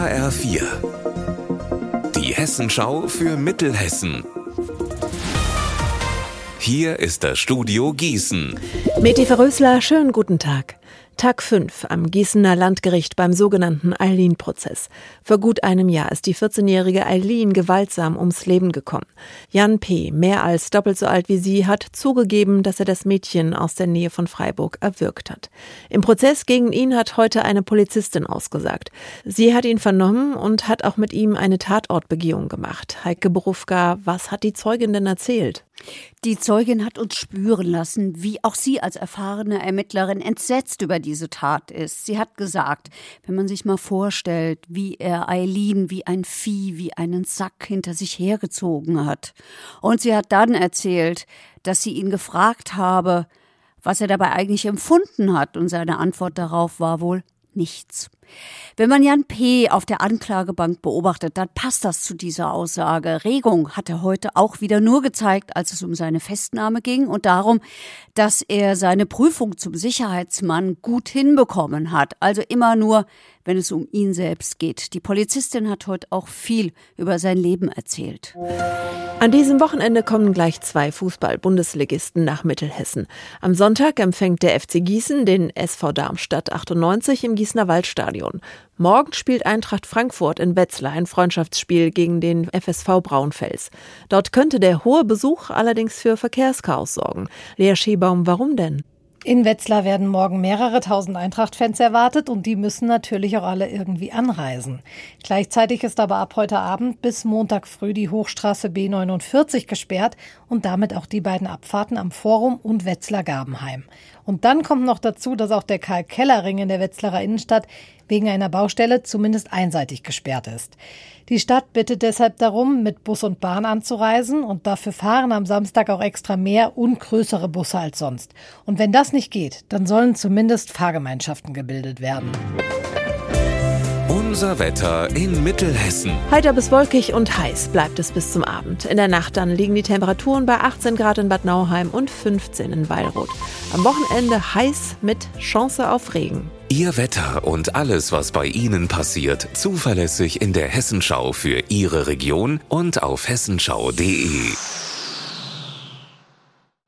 HR4. Die Hessenschau für Mittelhessen. Hier ist das Studio Gießen. Meti Verrösler, schönen guten Tag. Tag 5 am Gießener Landgericht beim sogenannten Eileen-Prozess. Vor gut einem Jahr ist die 14-jährige Eileen gewaltsam ums Leben gekommen. Jan P., mehr als doppelt so alt wie sie, hat zugegeben, dass er das Mädchen aus der Nähe von Freiburg erwürgt hat. Im Prozess gegen ihn hat heute eine Polizistin ausgesagt. Sie hat ihn vernommen und hat auch mit ihm eine Tatortbegehung gemacht. Heike Berufka, was hat die Zeugin denn erzählt? Die Zeugin hat uns spüren lassen, wie auch sie als erfahrene Ermittlerin entsetzt über diese Tat ist. Sie hat gesagt, wenn man sich mal vorstellt, wie er Eileen wie ein Vieh, wie einen Sack hinter sich hergezogen hat. Und sie hat dann erzählt, dass sie ihn gefragt habe, was er dabei eigentlich empfunden hat, und seine Antwort darauf war wohl nichts. Wenn man Jan P. auf der Anklagebank beobachtet, dann passt das zu dieser Aussage. Regung hat er heute auch wieder nur gezeigt, als es um seine Festnahme ging und darum, dass er seine Prüfung zum Sicherheitsmann gut hinbekommen hat. Also immer nur, wenn es um ihn selbst geht. Die Polizistin hat heute auch viel über sein Leben erzählt. An diesem Wochenende kommen gleich zwei Fußball-Bundesligisten nach Mittelhessen. Am Sonntag empfängt der FC Gießen den SV Darmstadt 98 im Gießener Waldstadion. Morgen spielt Eintracht Frankfurt in Wetzlar ein Freundschaftsspiel gegen den FSV Braunfels. Dort könnte der hohe Besuch allerdings für Verkehrschaos sorgen. Lea Schiebaum, warum denn? In Wetzlar werden morgen mehrere tausend Eintracht-Fans erwartet und die müssen natürlich auch alle irgendwie anreisen. Gleichzeitig ist aber ab heute Abend bis Montag früh die Hochstraße B49 gesperrt und damit auch die beiden Abfahrten am Forum und Wetzlar-Gabenheim. Und dann kommt noch dazu, dass auch der Karl-Keller-Ring in der Wetzlarer Innenstadt wegen einer Baustelle zumindest einseitig gesperrt ist. Die Stadt bittet deshalb darum, mit Bus und Bahn anzureisen und dafür fahren am Samstag auch extra mehr und größere Busse als sonst. Und wenn das nicht geht, dann sollen zumindest Fahrgemeinschaften gebildet werden. Unser Wetter in Mittelhessen. Heiter bis wolkig und heiß bleibt es bis zum Abend. In der Nacht dann liegen die Temperaturen bei 18 Grad in Bad Nauheim und 15 in Weilroth. Am Wochenende heiß mit Chance auf Regen. Ihr Wetter und alles, was bei Ihnen passiert, zuverlässig in der Hessenschau für Ihre Region und auf hessenschau.de.